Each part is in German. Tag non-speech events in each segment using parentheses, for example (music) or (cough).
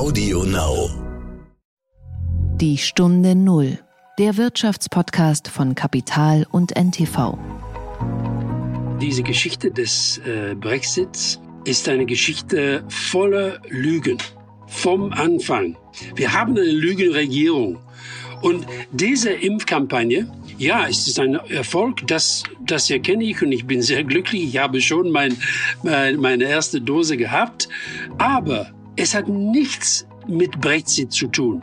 Audio Now. Die Stunde Null, der Wirtschaftspodcast von Kapital und NTV. Diese Geschichte des äh, Brexits ist eine Geschichte voller Lügen. Vom Anfang. Wir haben eine Lügenregierung. Und diese Impfkampagne, ja, es ist ein Erfolg, das, das erkenne ich und ich bin sehr glücklich. Ich habe schon mein, mein, meine erste Dose gehabt. Aber es hat nichts mit Brexit zu tun.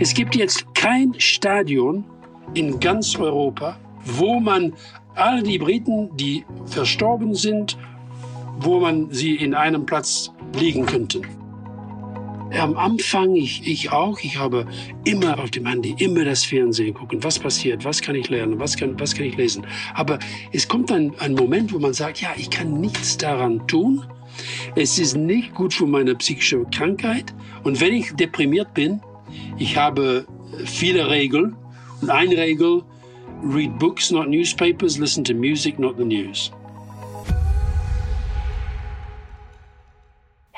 Es gibt jetzt kein Stadion in ganz Europa, wo man all die Briten, die verstorben sind, wo man sie in einem Platz liegen könnte. Am Anfang, ich, ich auch, ich habe immer auf dem Handy, immer das Fernsehen gucken, was passiert, was kann ich lernen, was kann, was kann ich lesen. Aber es kommt ein, ein Moment, wo man sagt, ja, ich kann nichts daran tun. Es ist nicht gut für meine psychische Krankheit. Und wenn ich deprimiert bin, ich habe viele Regeln. Und eine Regel, read books, not newspapers, listen to music, not the news.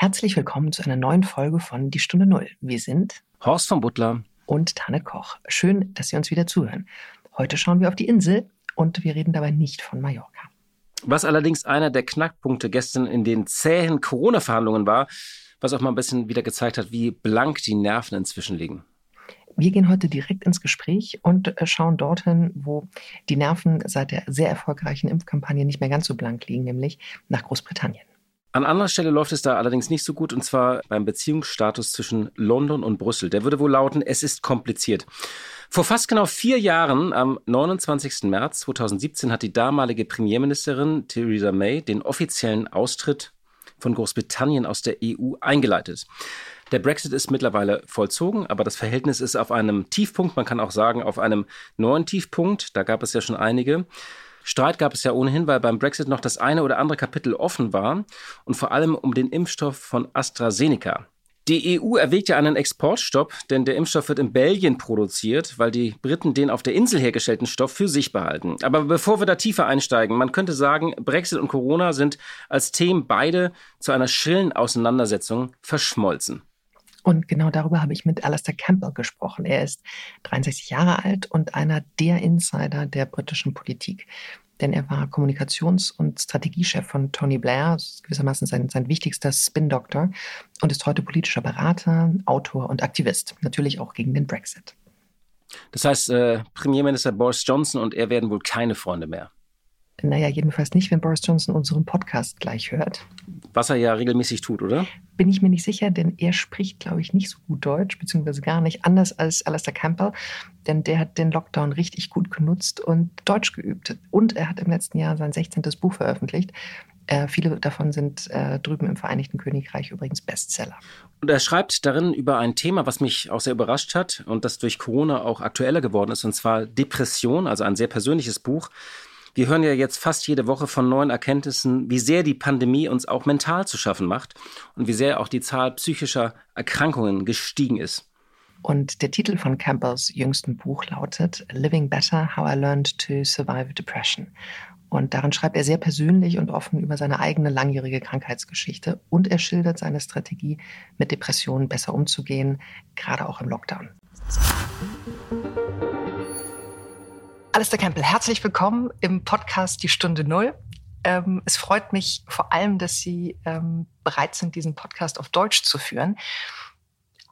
Herzlich willkommen zu einer neuen Folge von Die Stunde Null. Wir sind Horst von Butler und Tanne Koch. Schön, dass Sie uns wieder zuhören. Heute schauen wir auf die Insel und wir reden dabei nicht von Mallorca. Was allerdings einer der Knackpunkte gestern in den zähen Corona-Verhandlungen war, was auch mal ein bisschen wieder gezeigt hat, wie blank die Nerven inzwischen liegen. Wir gehen heute direkt ins Gespräch und äh, schauen dorthin, wo die Nerven seit der sehr erfolgreichen Impfkampagne nicht mehr ganz so blank liegen, nämlich nach Großbritannien. An anderer Stelle läuft es da allerdings nicht so gut, und zwar beim Beziehungsstatus zwischen London und Brüssel. Der würde wohl lauten, es ist kompliziert. Vor fast genau vier Jahren, am 29. März 2017, hat die damalige Premierministerin Theresa May den offiziellen Austritt von Großbritannien aus der EU eingeleitet. Der Brexit ist mittlerweile vollzogen, aber das Verhältnis ist auf einem Tiefpunkt, man kann auch sagen auf einem neuen Tiefpunkt. Da gab es ja schon einige. Streit gab es ja ohnehin, weil beim Brexit noch das eine oder andere Kapitel offen war und vor allem um den Impfstoff von AstraZeneca. Die EU erwägt ja einen Exportstopp, denn der Impfstoff wird in Belgien produziert, weil die Briten den auf der Insel hergestellten Stoff für sich behalten. Aber bevor wir da tiefer einsteigen, man könnte sagen, Brexit und Corona sind als Themen beide zu einer schrillen Auseinandersetzung verschmolzen. Und genau darüber habe ich mit Alistair Campbell gesprochen. Er ist 63 Jahre alt und einer der Insider der britischen Politik. Denn er war Kommunikations- und Strategiechef von Tony Blair, gewissermaßen sein, sein wichtigster Spin-Doktor und ist heute politischer Berater, Autor und Aktivist. Natürlich auch gegen den Brexit. Das heißt, äh, Premierminister Boris Johnson und er werden wohl keine Freunde mehr. Naja, jedenfalls nicht, wenn Boris Johnson unseren Podcast gleich hört. Was er ja regelmäßig tut, oder? Bin ich mir nicht sicher, denn er spricht, glaube ich, nicht so gut Deutsch, beziehungsweise gar nicht, anders als Alastair Campbell, denn der hat den Lockdown richtig gut genutzt und Deutsch geübt. Und er hat im letzten Jahr sein 16. Buch veröffentlicht. Äh, viele davon sind äh, drüben im Vereinigten Königreich übrigens Bestseller. Und er schreibt darin über ein Thema, was mich auch sehr überrascht hat und das durch Corona auch aktueller geworden ist, und zwar Depression, also ein sehr persönliches Buch. Wir hören ja jetzt fast jede Woche von neuen Erkenntnissen, wie sehr die Pandemie uns auch mental zu schaffen macht und wie sehr auch die Zahl psychischer Erkrankungen gestiegen ist. Und der Titel von Campbells jüngsten Buch lautet Living Better, How I Learned to Survive Depression. Und darin schreibt er sehr persönlich und offen über seine eigene langjährige Krankheitsgeschichte und er schildert seine Strategie, mit Depressionen besser umzugehen, gerade auch im Lockdown. Alistair Campbell, herzlich willkommen im Podcast Die Stunde Null. Ähm, es freut mich vor allem, dass Sie ähm, bereit sind, diesen Podcast auf Deutsch zu führen.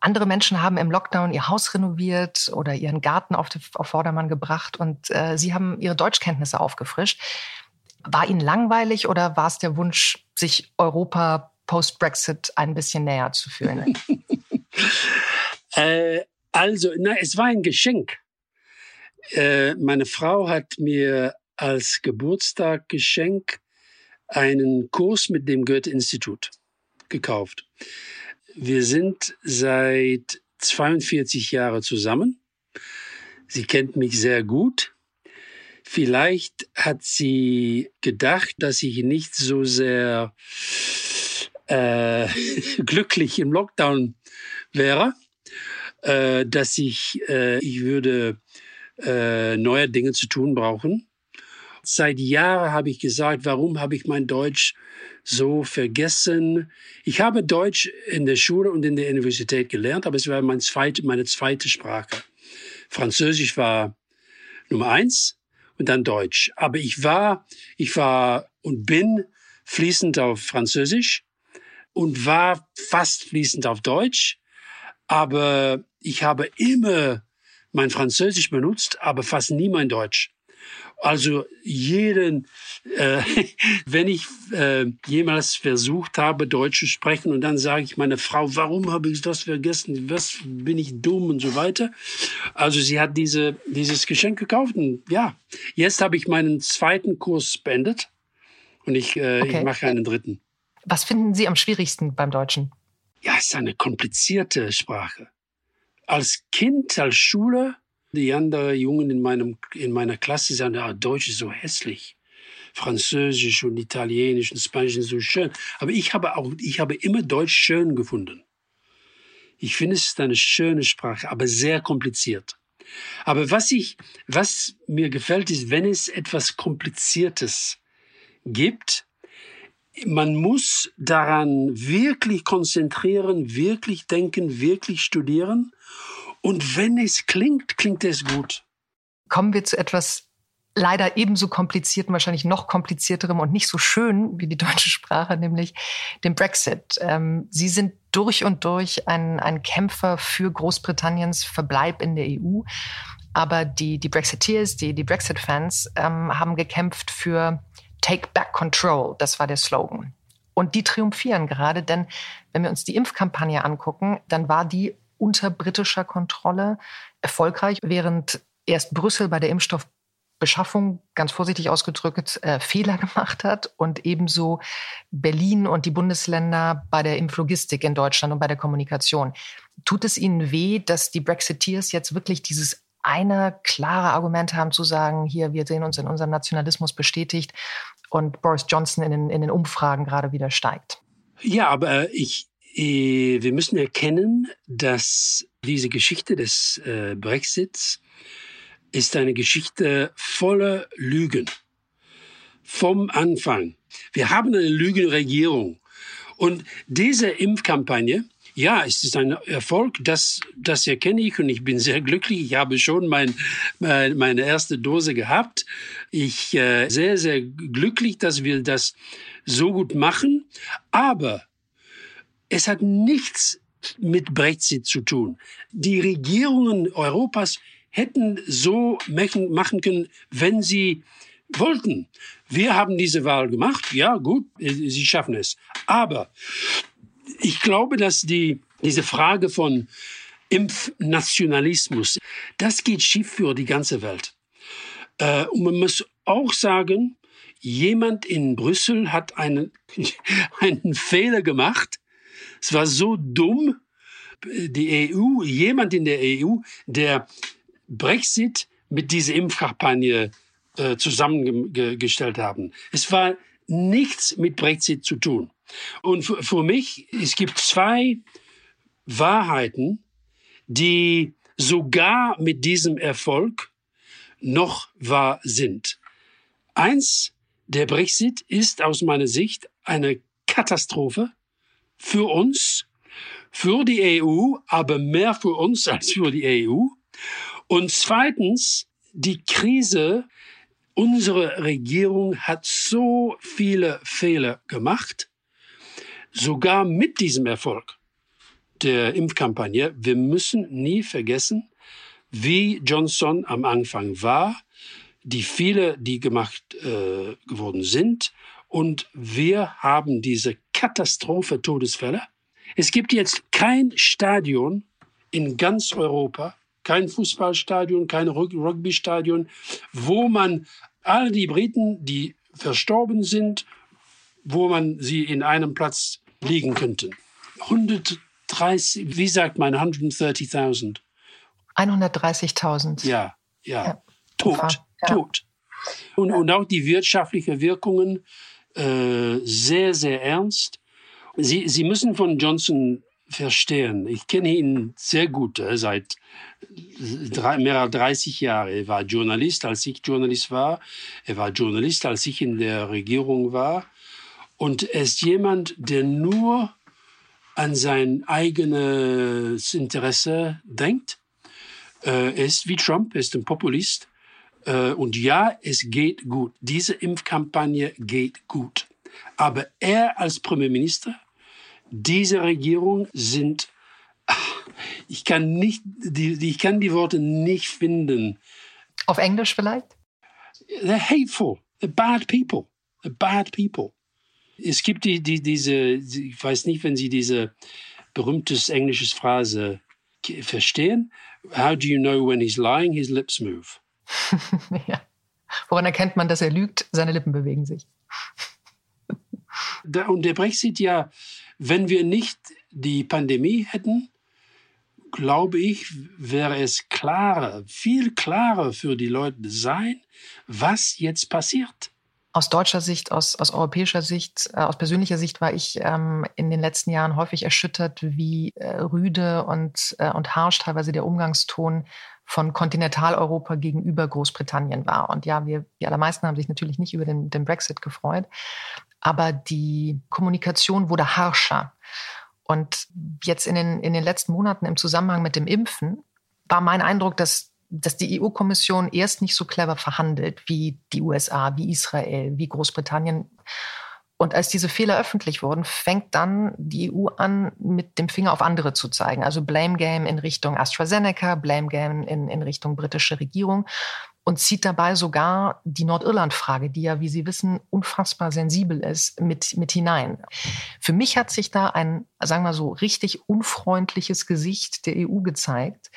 Andere Menschen haben im Lockdown ihr Haus renoviert oder ihren Garten auf, die, auf Vordermann gebracht und äh, Sie haben Ihre Deutschkenntnisse aufgefrischt. War Ihnen langweilig oder war es der Wunsch, sich Europa post-Brexit ein bisschen näher zu fühlen? (laughs) äh, also, na, es war ein Geschenk äh, meine Frau hat mir als Geburtstaggeschenk einen Kurs mit dem Goethe-Institut gekauft. Wir sind seit 42 Jahren zusammen. Sie kennt mich sehr gut. Vielleicht hat sie gedacht, dass ich nicht so sehr äh, (laughs) glücklich im Lockdown wäre, äh, dass ich, äh, ich würde äh, neue Dinge zu tun brauchen. seit Jahren habe ich gesagt, warum habe ich mein Deutsch so vergessen? Ich habe Deutsch in der Schule und in der Universität gelernt, aber es war mein zweite, meine zweite Sprache. Französisch war Nummer eins und dann Deutsch. Aber ich war, ich war und bin fließend auf Französisch und war fast fließend auf Deutsch. Aber ich habe immer mein Französisch benutzt, aber fast nie mein Deutsch. Also jeden, äh, (laughs) wenn ich äh, jemals versucht habe, Deutsch zu sprechen und dann sage ich meiner Frau, warum habe ich das vergessen? Was bin ich dumm und so weiter. Also sie hat diese, dieses Geschenk gekauft und ja, jetzt habe ich meinen zweiten Kurs beendet und ich, äh, okay. ich mache einen dritten. Was finden Sie am schwierigsten beim Deutschen? Ja, es ist eine komplizierte Sprache. Als Kind, als Schule die anderen Jungen in, meinem, in meiner Klasse sagen, ah, Deutsch ist so hässlich. Französisch und Italienisch und Spanisch sind so schön. Aber ich habe auch, ich habe immer Deutsch schön gefunden. Ich finde, es ist eine schöne Sprache, aber sehr kompliziert. Aber was ich, was mir gefällt, ist, wenn es etwas Kompliziertes gibt, man muss daran wirklich konzentrieren, wirklich denken, wirklich studieren. Und wenn es klingt, klingt es gut. Kommen wir zu etwas leider ebenso komplizierten, wahrscheinlich noch komplizierterem und nicht so schön wie die deutsche Sprache, nämlich dem Brexit. Ähm, Sie sind durch und durch ein, ein Kämpfer für Großbritanniens Verbleib in der EU. Aber die, die Brexiteers, die, die Brexit-Fans ähm, haben gekämpft für Take Back Control. Das war der Slogan. Und die triumphieren gerade, denn wenn wir uns die Impfkampagne angucken, dann war die unter britischer Kontrolle erfolgreich, während erst Brüssel bei der Impfstoffbeschaffung, ganz vorsichtig ausgedrückt, äh, Fehler (laughs) gemacht hat und ebenso Berlin und die Bundesländer bei der Impflogistik in Deutschland und bei der Kommunikation. Tut es Ihnen weh, dass die Brexiteers jetzt wirklich dieses eine klare Argument haben zu sagen, hier, wir sehen uns in unserem Nationalismus bestätigt und Boris Johnson in den, in den Umfragen gerade wieder steigt? Ja, aber ich, äh, wir müssen erkennen, dass diese Geschichte des äh, Brexits ist eine Geschichte voller Lügen. Vom Anfang. Wir haben eine Lügenregierung. Und diese Impfkampagne, ja, es ist ein Erfolg, das, das erkenne ich und ich bin sehr glücklich. Ich habe schon mein, mein meine erste Dose gehabt. Ich äh, sehr, sehr glücklich, dass wir das so gut machen. Aber es hat nichts mit Brexit zu tun. Die Regierungen Europas hätten so machen können, wenn sie wollten. Wir haben diese Wahl gemacht. Ja, gut, sie schaffen es. Aber ich glaube, dass die, diese Frage von Impfnationalismus, das geht schief für die ganze Welt. Äh, und man muss auch sagen, jemand in Brüssel hat einen, (laughs) einen Fehler gemacht, es war so dumm, die EU, jemand in der EU, der Brexit mit dieser Impfkampagne äh, zusammengestellt haben. Es war nichts mit Brexit zu tun. Und für, für mich, es gibt zwei Wahrheiten, die sogar mit diesem Erfolg noch wahr sind. Eins, der Brexit ist aus meiner Sicht eine Katastrophe für uns, für die EU, aber mehr für uns (laughs) als für die EU. Und zweitens, die Krise, unsere Regierung hat so viele Fehler gemacht, sogar mit diesem Erfolg der Impfkampagne. Wir müssen nie vergessen, wie Johnson am Anfang war, die Fehler, die gemacht äh, geworden sind. Und wir haben diese Katastrophe Todesfälle. Es gibt jetzt kein Stadion in ganz Europa, kein Fußballstadion, kein Rugbystadion, wo man all die Briten, die verstorben sind, wo man sie in einem Platz liegen könnte. 130, wie sagt man, 130.000? 130.000. Ja, ja, ja. Tot, ja. tot. Und, und auch die wirtschaftlichen Wirkungen äh, sehr, sehr ernst. Sie, Sie müssen von Johnson verstehen. Ich kenne ihn sehr gut äh, seit drei, mehr als 30 Jahren. Er war Journalist, als ich Journalist war. Er war Journalist, als ich in der Regierung war. Und er ist jemand, der nur an sein eigenes Interesse denkt. Äh, er ist wie Trump, er ist ein Populist. Äh, und ja, es geht gut. Diese Impfkampagne geht gut. Aber er als Premierminister, diese Regierung sind, ich kann nicht, die, ich kann die Worte nicht finden. Auf Englisch vielleicht? They're hateful. They're bad people. They're bad people. Es gibt die, die, diese, ich weiß nicht, wenn Sie diese berühmte englische Phrase verstehen. How do you know when he's lying? His lips move. (laughs) ja. Woran erkennt man, dass er lügt? Seine Lippen bewegen sich. und der Brexit ja, wenn wir nicht die Pandemie hätten, glaube ich, wäre es klarer, viel klarer für die Leute sein, was jetzt passiert. Aus deutscher Sicht, aus, aus europäischer Sicht, äh, aus persönlicher Sicht war ich ähm, in den letzten Jahren häufig erschüttert, wie äh, rüde und, äh, und harsch teilweise der Umgangston von Kontinentaleuropa gegenüber Großbritannien war. Und ja, wir, die allermeisten haben sich natürlich nicht über den, den Brexit gefreut, aber die Kommunikation wurde harscher. Und jetzt in den, in den letzten Monaten im Zusammenhang mit dem Impfen war mein Eindruck, dass, dass die EU-Kommission erst nicht so clever verhandelt wie die USA, wie Israel, wie Großbritannien und als diese Fehler öffentlich wurden, fängt dann die EU an, mit dem Finger auf andere zu zeigen. Also Blame Game in Richtung AstraZeneca, Blame Game in, in Richtung britische Regierung und zieht dabei sogar die Nordirland-Frage, die ja, wie Sie wissen, unfassbar sensibel ist, mit, mit hinein. Für mich hat sich da ein, sagen wir so, richtig unfreundliches Gesicht der EU gezeigt.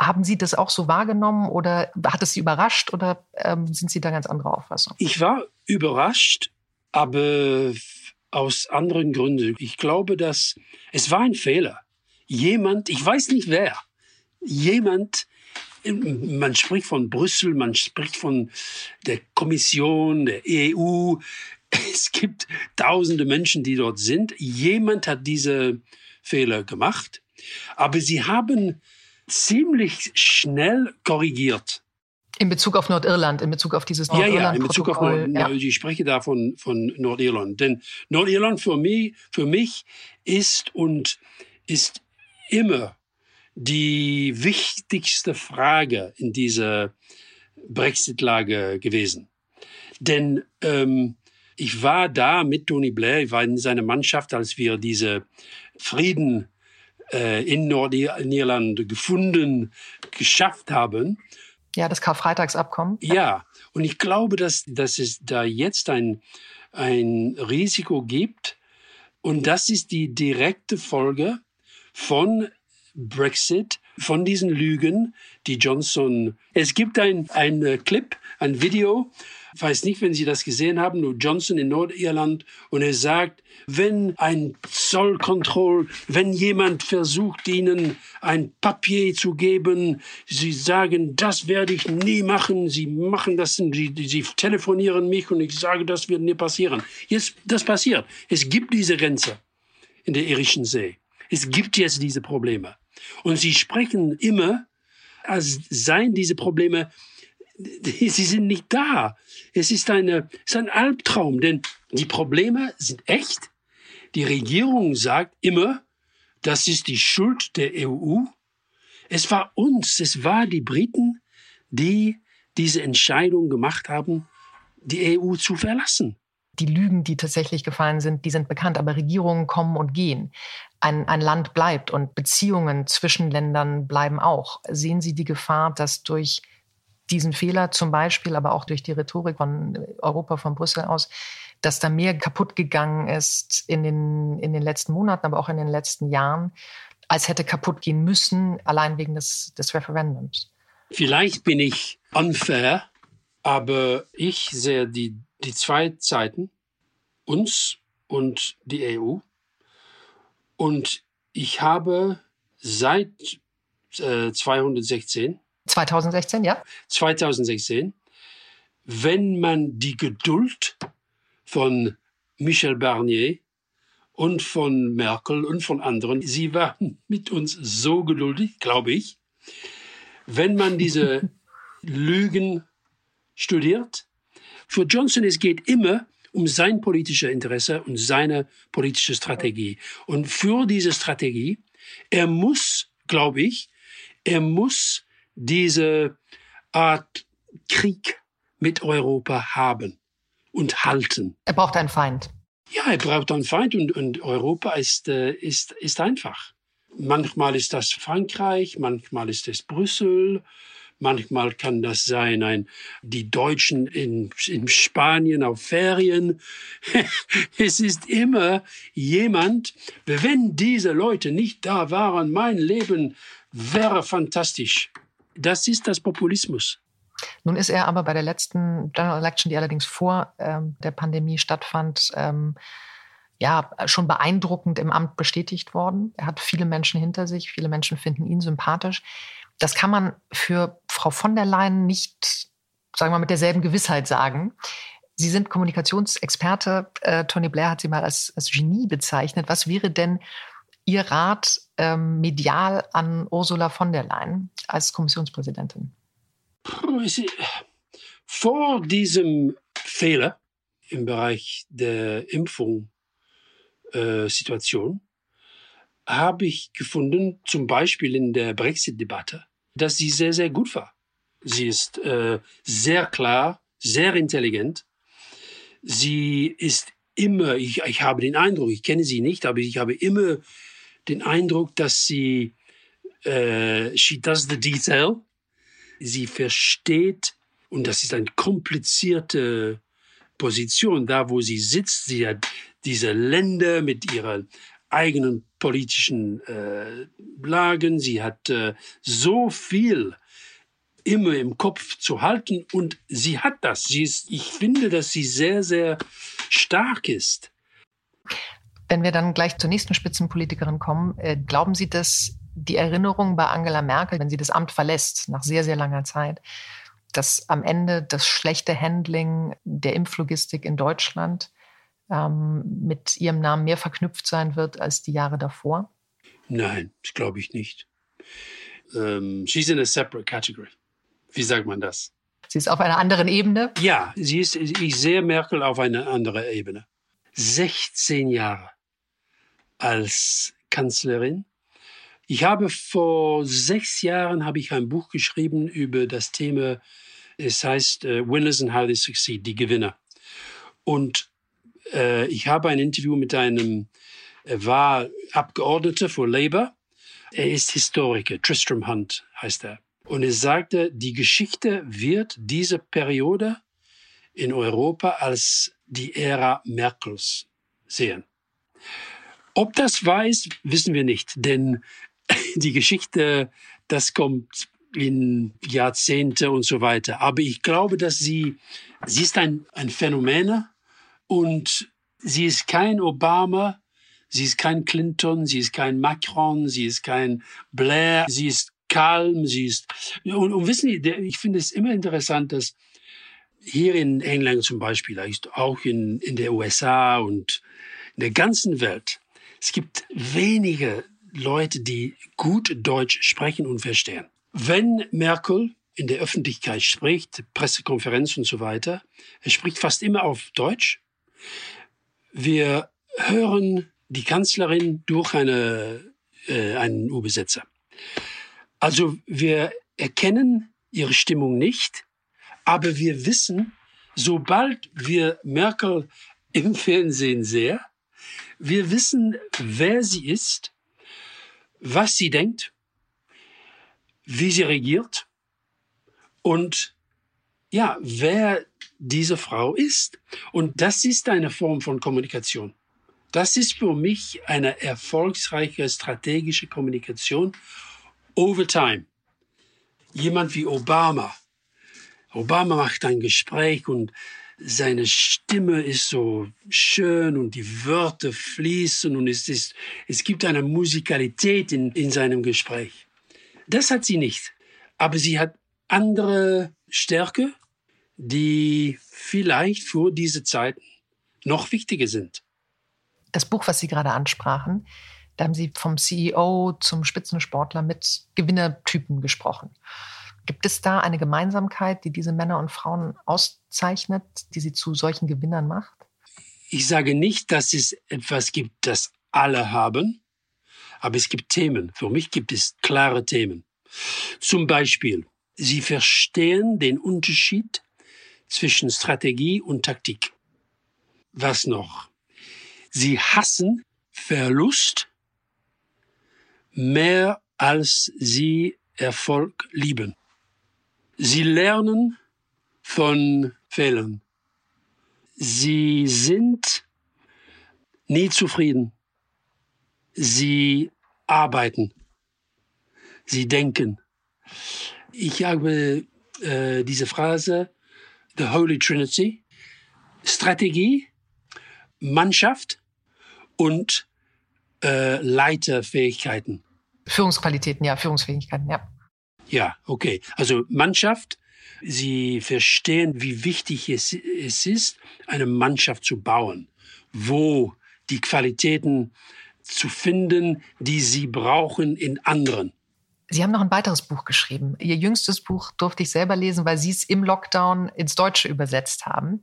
Haben Sie das auch so wahrgenommen oder hat es Sie überrascht oder ähm, sind Sie da ganz anderer Auffassung? Ich war überrascht, aber aus anderen Gründen. Ich glaube, dass es war ein Fehler. Jemand, ich weiß nicht wer, jemand, man spricht von Brüssel, man spricht von der Kommission, der EU. (laughs) Es gibt tausende Menschen, die dort sind. Jemand hat diese Fehler gemacht, aber sie haben ziemlich schnell korrigiert. In Bezug auf Nordirland, in Bezug auf dieses Nordirland. Ja, ja, in Bezug auf ja. ich spreche da von, von Nordirland. Denn Nordirland für mich, für mich ist und ist immer die wichtigste Frage in dieser Brexit-Lage gewesen. Denn ähm, ich war da mit Tony Blair, ich war in seiner Mannschaft, als wir diese Frieden äh, in Nordirland gefunden, geschafft haben. Ja, das Karfreitagsabkommen. Ja, und ich glaube, dass, dass es da jetzt ein, ein Risiko gibt. Und das ist die direkte Folge von Brexit, von diesen Lügen, die Johnson. Es gibt ein, ein Clip, ein Video, weiß nicht, wenn Sie das gesehen haben, nur Johnson in Nordirland und er sagt, wenn ein Zollkontroll, wenn jemand versucht, Ihnen ein Papier zu geben, Sie sagen, das werde ich nie machen, Sie machen das, Sie, Sie telefonieren mich und ich sage, das wird nie passieren. Jetzt, das passiert. Es gibt diese Grenze in der Irischen See. Es gibt jetzt diese Probleme. Und Sie sprechen immer, als seien diese Probleme sie sind nicht da. Es ist, eine, es ist ein Albtraum, denn die Probleme sind echt. Die Regierung sagt immer, das ist die Schuld der EU. Es war uns, es war die Briten, die diese Entscheidung gemacht haben, die EU zu verlassen. Die Lügen, die tatsächlich gefallen sind, die sind bekannt, aber Regierungen kommen und gehen. Ein, ein Land bleibt und Beziehungen zwischen Ländern bleiben auch. Sehen Sie die Gefahr, dass durch diesen Fehler zum Beispiel, aber auch durch die Rhetorik von Europa, von Brüssel aus, dass da mehr kaputt gegangen ist in den, in den letzten Monaten, aber auch in den letzten Jahren, als hätte kaputt gehen müssen, allein wegen des, des Referendums. Vielleicht bin ich unfair, aber ich sehe die, die zwei Zeiten, uns und die EU. Und ich habe seit äh, 216 2016, ja? 2016. Wenn man die Geduld von Michel Barnier und von Merkel und von anderen. Sie waren mit uns so geduldig, glaube ich. Wenn man diese (laughs) Lügen studiert, für Johnson es geht immer um sein politisches Interesse und seine politische Strategie. Und für diese Strategie, er muss, glaube ich, er muss diese Art Krieg mit Europa haben und halten. Er braucht einen Feind. Ja, er braucht einen Feind und, und Europa ist, äh, ist, ist einfach. Manchmal ist das Frankreich, manchmal ist es Brüssel, manchmal kann das sein ein, die Deutschen in, in Spanien auf Ferien. (laughs) es ist immer jemand, wenn diese Leute nicht da waren, mein Leben wäre fantastisch. Das ist das Populismus. Nun ist er aber bei der letzten General Election, die allerdings vor ähm, der Pandemie stattfand, ähm, ja, schon beeindruckend im Amt bestätigt worden. Er hat viele Menschen hinter sich, viele Menschen finden ihn sympathisch. Das kann man für Frau von der Leyen nicht, sagen wir mal, mit derselben Gewissheit sagen. Sie sind Kommunikationsexperte. Äh, Tony Blair hat Sie mal als, als Genie bezeichnet. Was wäre denn Ihr Rat ähm, medial an Ursula von der Leyen als Kommissionspräsidentin? Vor diesem Fehler im Bereich der Impfung-Situation äh, habe ich gefunden, zum Beispiel in der Brexit-Debatte, dass sie sehr, sehr gut war. Sie ist äh, sehr klar, sehr intelligent. Sie ist immer, ich, ich habe den Eindruck, ich kenne sie nicht, aber ich habe immer den Eindruck, dass sie, äh, she does the detail, sie versteht, und das ist eine komplizierte Position, da wo sie sitzt, sie hat diese Länder mit ihren eigenen politischen äh, Lagen, sie hat äh, so viel immer im Kopf zu halten und sie hat das. Sie ist, ich finde, dass sie sehr, sehr stark ist. Wenn wir dann gleich zur nächsten Spitzenpolitikerin kommen, äh, glauben Sie, dass die Erinnerung bei Angela Merkel, wenn sie das Amt verlässt, nach sehr, sehr langer Zeit, dass am Ende das schlechte Handling der Impflogistik in Deutschland ähm, mit ihrem Namen mehr verknüpft sein wird als die Jahre davor? Nein, das glaube ich nicht. Ähm, she's in a separate category. Wie sagt man das? Sie ist auf einer anderen Ebene? Ja, sie ist, ich sehe Merkel auf einer anderen Ebene. 16 Jahre als Kanzlerin ich habe vor sechs Jahren habe ich ein Buch geschrieben über das Thema, es heißt uh, Winners and How They Succeed, die Gewinner. Und äh, ich habe ein Interview mit einem, er war Abgeordneter für Labour. Er ist Historiker, Tristram Hunt heißt er. Und er sagte, die Geschichte wird diese Periode in Europa als die Ära Merkels sehen. Ob das wahr ist, wissen wir nicht, denn (laughs) die Geschichte, das kommt in Jahrzehnte und so weiter. Aber ich glaube, dass sie, sie ist ein, ein Phänomen und sie ist kein Obama, sie ist kein Clinton, sie ist kein Macron, sie ist kein Blair, sie ist kalm, sie ist, und, und wissen Sie, ich finde es immer interessant, dass hier in England zum Beispiel, auch in, in der USA und in der ganzen Welt, es gibt wenige Leute, die gut Deutsch sprechen und verstehen. Wenn Merkel in der Öffentlichkeit spricht, Pressekonferenz und so weiter, er spricht fast immer auf Deutsch. Wir hören die Kanzlerin durch eine, äh, einen Übersetzer. Also wir erkennen ihre Stimmung nicht, aber wir wissen, sobald wir Merkel im Fernsehen sehen, wir wissen, wer sie ist was sie denkt, wie sie regiert und ja, wer diese Frau ist. Und das ist eine Form von Kommunikation. Das ist für mich eine erfolgsreiche strategische Kommunikation over time. Jemand wie Obama. Obama macht ein Gespräch und seine Stimme ist so schön und die Wörter fließen und es, ist, es gibt eine Musikalität in, in seinem Gespräch. Das hat sie nicht. Aber sie hat andere Stärke, die vielleicht für diese Zeiten noch wichtiger sind. Das Buch, was Sie gerade ansprachen, da haben Sie vom CEO zum Spitzensportler mit Gewinnertypen gesprochen. Gibt es da eine Gemeinsamkeit, die diese Männer und Frauen auszeichnet, die sie zu solchen Gewinnern macht? Ich sage nicht, dass es etwas gibt, das alle haben, aber es gibt Themen. Für mich gibt es klare Themen. Zum Beispiel, sie verstehen den Unterschied zwischen Strategie und Taktik. Was noch? Sie hassen Verlust mehr als sie Erfolg lieben. Sie lernen von Fehlern. Sie sind nie zufrieden. Sie arbeiten. Sie denken. Ich habe äh, diese Phrase, The Holy Trinity, Strategie, Mannschaft und äh, Leiterfähigkeiten. Führungsqualitäten, ja, Führungsfähigkeiten, ja. Ja, okay. Also Mannschaft, Sie verstehen, wie wichtig es, es ist, eine Mannschaft zu bauen, wo die Qualitäten zu finden, die Sie brauchen in anderen. Sie haben noch ein weiteres Buch geschrieben. Ihr jüngstes Buch durfte ich selber lesen, weil Sie es im Lockdown ins Deutsche übersetzt haben.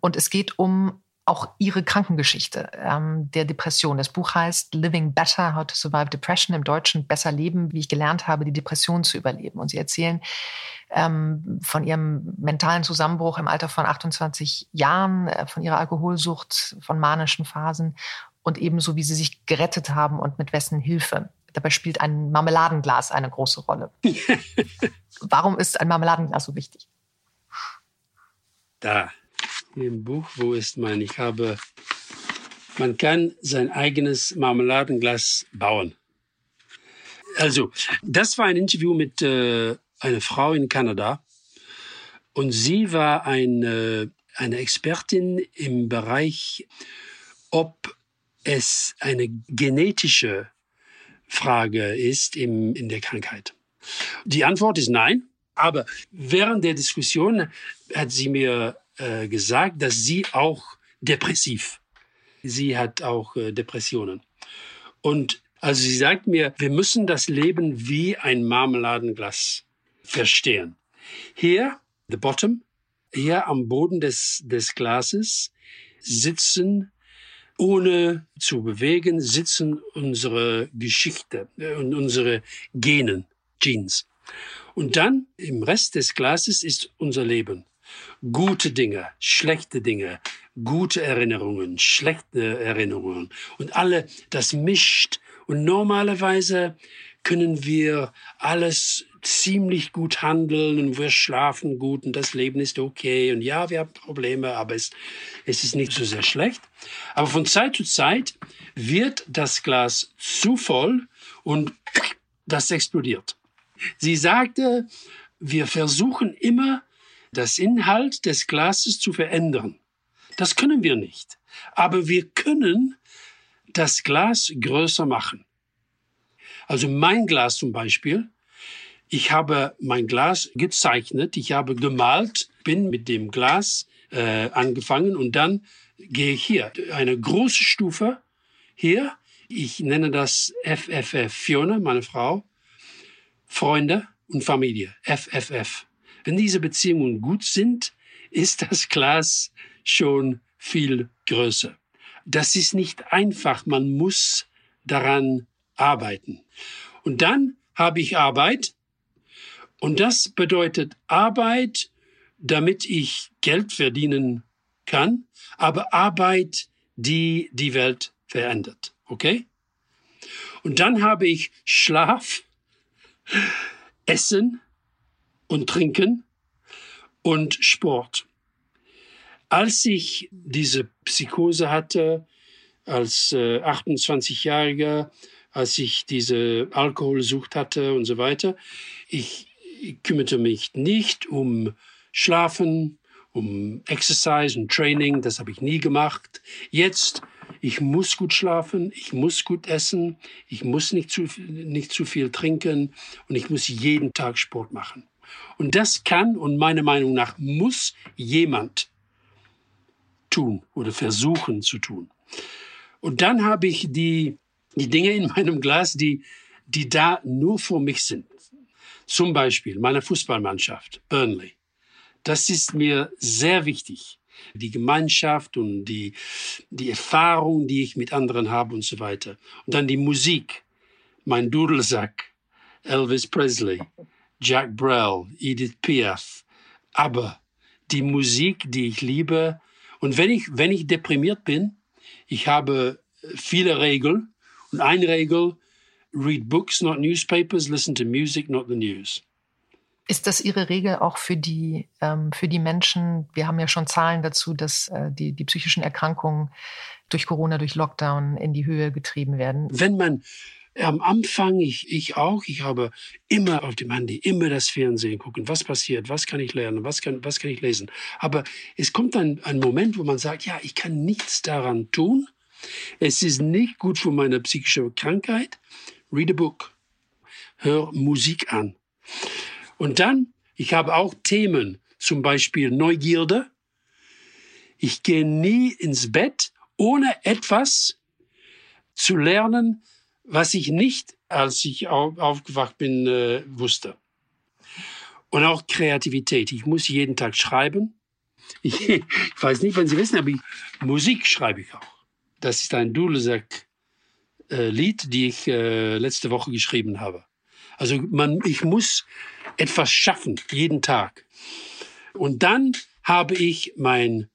Und es geht um auch ihre Krankengeschichte ähm, der Depression. Das Buch heißt Living Better, How to Survive Depression, im Deutschen Besser Leben, wie ich gelernt habe, die Depression zu überleben. Und sie erzählen ähm, von ihrem mentalen Zusammenbruch im Alter von 28 Jahren, äh, von ihrer Alkoholsucht, von manischen Phasen und ebenso, wie sie sich gerettet haben und mit wessen Hilfe. Dabei spielt ein Marmeladenglas eine große Rolle. (laughs) Warum ist ein Marmeladenglas so wichtig? Da im Buch, wo ist mein? Ich habe, man kann sein eigenes Marmeladenglas bauen. Also, das war ein Interview mit äh, einer Frau in Kanada und sie war eine, eine Expertin im Bereich, ob es eine genetische Frage ist im, in der Krankheit. Die Antwort ist nein, aber während der Diskussion hat sie mir äh, gesagt, dass sie auch depressiv. Sie hat auch äh, Depressionen. Und also sie sagt mir, wir müssen das Leben wie ein Marmeladenglas verstehen. Hier, the bottom, hier am Boden des, des Glases sitzen, ohne zu bewegen, sitzen unsere Geschichte äh, und unsere Genen, Genes. Und dann im Rest des Glases ist unser Leben gute Dinge, schlechte Dinge, gute Erinnerungen, schlechte Erinnerungen und alle, das mischt. Und normalerweise können wir alles ziemlich gut handeln und wir schlafen gut und das Leben ist okay und ja, wir haben Probleme, aber es, es ist nicht so sehr schlecht. Aber von Zeit zu Zeit wird das Glas zu voll und das explodiert. Sie sagte, wir versuchen immer das Inhalt des Glases zu verändern. Das können wir nicht. Aber wir können das Glas größer machen. Also mein Glas zum Beispiel, ich habe mein Glas gezeichnet, ich habe gemalt, bin mit dem Glas äh, angefangen und dann gehe ich hier eine große Stufe hier. Ich nenne das FFF, Fiona, meine Frau, Freunde und Familie, FFF. Wenn diese Beziehungen gut sind, ist das Glas schon viel größer. Das ist nicht einfach, man muss daran arbeiten. Und dann habe ich Arbeit und das bedeutet Arbeit, damit ich Geld verdienen kann, aber Arbeit, die die Welt verändert. Okay? Und dann habe ich Schlaf, (laughs) Essen, und Trinken und Sport. Als ich diese Psychose hatte, als äh, 28-Jähriger, als ich diese Alkoholsucht hatte und so weiter, ich, ich kümmerte mich nicht um Schlafen, um Exercise und Training, das habe ich nie gemacht. Jetzt, ich muss gut schlafen, ich muss gut essen, ich muss nicht zu, nicht zu viel trinken und ich muss jeden Tag Sport machen. Und das kann und meiner Meinung nach muss jemand tun oder versuchen zu tun. Und dann habe ich die, die Dinge in meinem Glas, die, die da nur für mich sind. Zum Beispiel meine Fußballmannschaft, Burnley. Das ist mir sehr wichtig. Die Gemeinschaft und die, die Erfahrung, die ich mit anderen habe und so weiter. Und dann die Musik. Mein Dudelsack, Elvis Presley, Jack Brel, Edith Piaf. Aber die Musik, die ich liebe. Und wenn ich, wenn ich deprimiert bin, ich habe viele Regeln. Und eine Regel, read books, not newspapers, listen to music, not the news. Ist das Ihre Regel auch für die, ähm, für die Menschen? Wir haben ja schon Zahlen dazu, dass äh, die, die psychischen Erkrankungen durch Corona, durch Lockdown in die Höhe getrieben werden. Wenn man am Anfang, ich, ich auch, ich habe immer auf dem Handy, immer das Fernsehen gucken, was passiert, was kann ich lernen, was kann, was kann ich lesen. Aber es kommt dann ein Moment, wo man sagt, ja, ich kann nichts daran tun. Es ist nicht gut für meine psychische Krankheit. Read a book. Hör Musik an. Und dann, ich habe auch Themen, zum Beispiel Neugierde. Ich gehe nie ins Bett, ohne etwas zu lernen, was ich nicht, als ich aufgewacht bin, äh, wusste. Und auch Kreativität. Ich muss jeden Tag schreiben. Ich, (laughs) weiß nicht, wenn Sie wissen, aber ich, Musik schreibe ich auch. Das ist ein Dudelsack-Lied, äh, die ich äh, letzte Woche geschrieben habe. Also man, ich muss etwas schaffen, jeden Tag. Und dann habe ich mein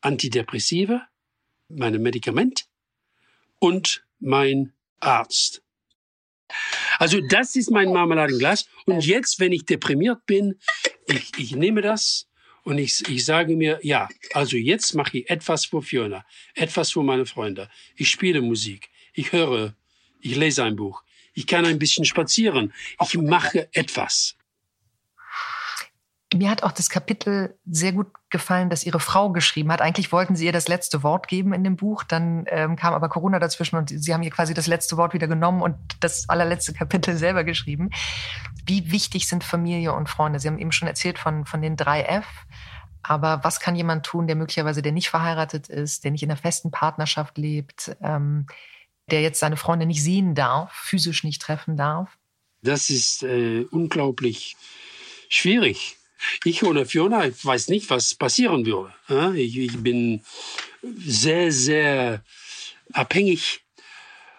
Antidepressiva, meine Medikament und mein Arzt. Also das ist mein Marmeladenglas. Und jetzt, wenn ich deprimiert bin, ich, ich nehme das und ich, ich sage mir, ja, also jetzt mache ich etwas für Fiona, etwas für meine Freunde. Ich spiele Musik, ich höre, ich lese ein Buch, ich kann ein bisschen spazieren, ich mache etwas. Mir hat auch das Kapitel sehr gut gefallen, das Ihre Frau geschrieben hat. Eigentlich wollten Sie ihr das letzte Wort geben in dem Buch, dann ähm, kam aber Corona dazwischen und Sie haben ihr quasi das letzte Wort wieder genommen und das allerletzte (laughs) Kapitel selber geschrieben. Wie wichtig sind Familie und Freunde? Sie haben eben schon erzählt von, von den drei F. Aber was kann jemand tun, der möglicherweise, der nicht verheiratet ist, der nicht in einer festen Partnerschaft lebt, ähm, der jetzt seine Freunde nicht sehen darf, physisch nicht treffen darf? Das ist äh, unglaublich schwierig ich ohne Fiona, ich weiß nicht, was passieren würde. Ich, ich bin sehr, sehr abhängig.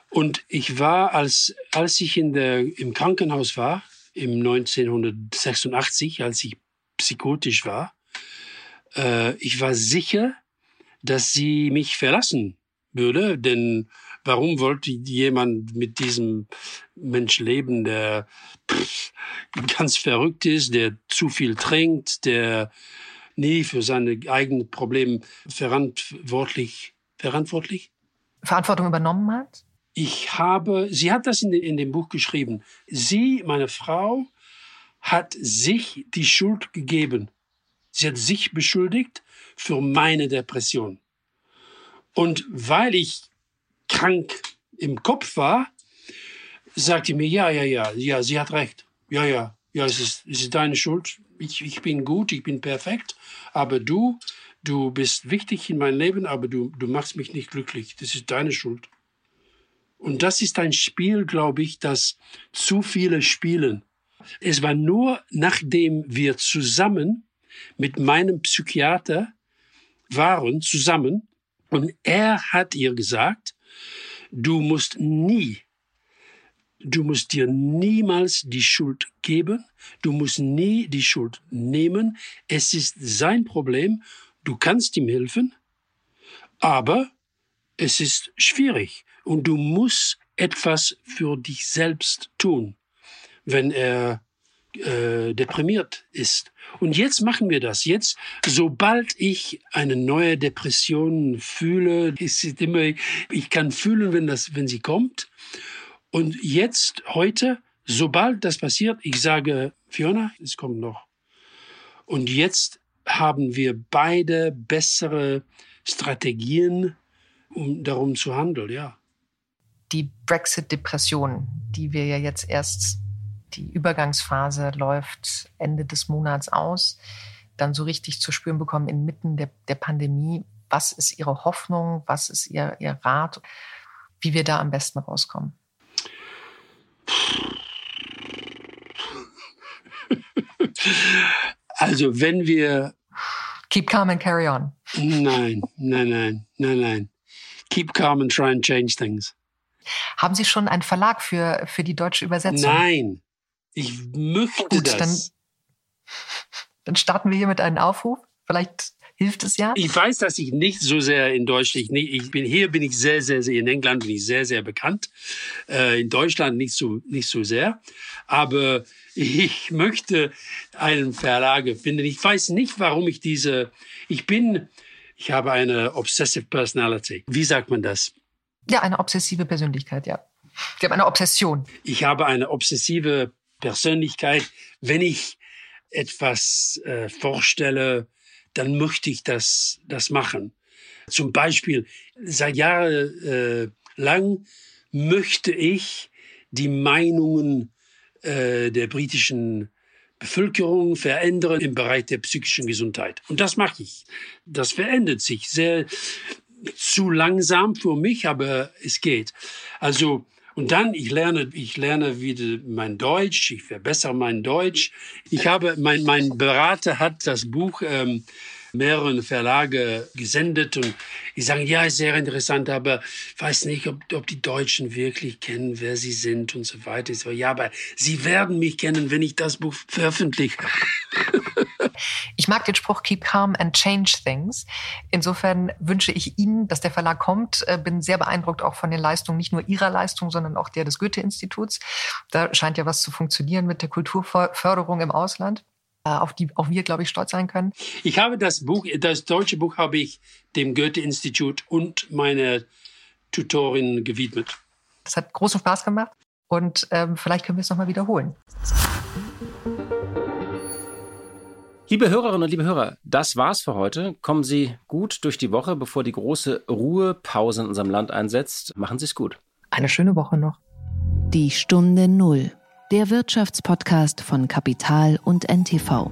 Und ich war, als, als ich in der, im Krankenhaus war, im 1986, als ich psychotisch war, äh, ich war sicher, dass sie mich verlassen würde, denn warum wollte jemand mit diesem Mensch leben, der pff, ganz verrückt ist, der zu viel trinkt, der nie für seine eigenen Probleme verantwortlich, verantwortlich? Verantwortung übernommen hat? Ich habe, sie hat das in, in dem Buch geschrieben. Sie, meine Frau, hat sich die Schuld gegeben. Sie hat sich beschuldigt für meine Depression. Und weil ich krank im Kopf war, sagte mir, ja, ja, ja, ja, sie hat recht. Ja, ja, ja, es ist, es ist deine Schuld. Ich, ich bin gut, ich bin perfekt, aber du, du bist wichtig in meinem Leben, aber du, du machst mich nicht glücklich. Das ist deine Schuld. Und das ist ein Spiel, glaube ich, das zu viele spielen. Es war nur, nachdem wir zusammen mit meinem Psychiater waren, zusammen, und er hat ihr gesagt, du musst nie Du musst dir niemals die Schuld geben, du musst nie die Schuld nehmen. Es ist sein Problem, du kannst ihm helfen, aber es ist schwierig und du musst etwas für dich selbst tun, wenn er äh, deprimiert ist. Und jetzt machen wir das. Jetzt, sobald ich eine neue Depression fühle, ist immer, ich kann fühlen, wenn das, wenn sie kommt. Und jetzt, heute, sobald das passiert, ich sage, Fiona, es kommt noch. Und jetzt haben wir beide bessere Strategien, um darum zu handeln, ja. Die Brexit-Depression, die wir ja jetzt erst, die Übergangsphase läuft Ende des Monats aus, dann so richtig zu spüren bekommen inmitten der, der Pandemie. Was ist Ihre Hoffnung? Was ist Ihr, Ihr Rat, wie wir da am besten rauskommen? (laughs) Also wenn wir Keep calm and carry on. Nein, nein, nein, nein, nein. Keep calm and try and change things. Haben Sie schon einen Verlag für, für die deutsche Übersetzung? Nein, ich möchte Gut, das. Dann, (laughs) dann starten wir hier mit einem Aufruf. Vielleicht hilft es ja. Ich weiß, dass ich nicht so sehr in Deutschland, ich, ich bin hier bin ich sehr, sehr, sehr in England bin ich sehr, sehr bekannt. Äh, in Deutschland nicht so, nicht so sehr. Aber ich möchte einen Verlag finden. Ich weiß nicht, warum ich diese, ich bin, ich habe eine obsessive personality. Wie sagt man das? Ja, eine obsessive Persönlichkeit, ja. Sie haben eine Obsession. Ich habe eine obsessive Persönlichkeit. Wenn ich etwas äh, vorstelle, dann möchte ich das, das machen. Zum Beispiel, seit Jahren äh, lang möchte ich die Meinungen äh, der britischen Bevölkerung verändern im Bereich der psychischen Gesundheit. Und das mache ich. Das verändert sich sehr zu langsam für mich, aber es geht. Also und dann, ich lerne, ich lerne wieder mein Deutsch, ich verbessere mein Deutsch. Ich habe, mein, mein Berater hat das Buch ähm, mehreren Verlage gesendet und die sagen, ja, ist sehr interessant, aber ich weiß nicht, ob, ob die Deutschen wirklich kennen, wer sie sind und so weiter. Ich so, ja, aber sie werden mich kennen, wenn ich das Buch veröffentliche. (laughs) Ich mag den Spruch Keep calm and change things. Insofern wünsche ich Ihnen, dass der Verlag kommt. Äh, bin sehr beeindruckt auch von den Leistungen, nicht nur Ihrer Leistung, sondern auch der des Goethe-Instituts. Da scheint ja was zu funktionieren mit der Kulturförderung im Ausland äh, auf die auch wir, glaube ich, stolz sein können. Ich habe das Buch, das deutsche Buch habe ich dem Goethe-Institut und meiner Tutorin gewidmet. Das hat großen Spaß gemacht und ähm, vielleicht können wir es nochmal wiederholen. Liebe Hörerinnen und liebe Hörer, das war's für heute. Kommen Sie gut durch die Woche, bevor die große Ruhepause in unserem Land einsetzt. Machen Sie es gut. Eine schöne Woche noch. Die Stunde Null, der Wirtschaftspodcast von Kapital und NTV.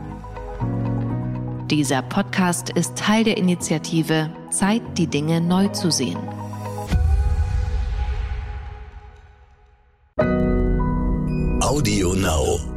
Dieser Podcast ist Teil der Initiative Zeit, die Dinge neu zu sehen. Audio Now.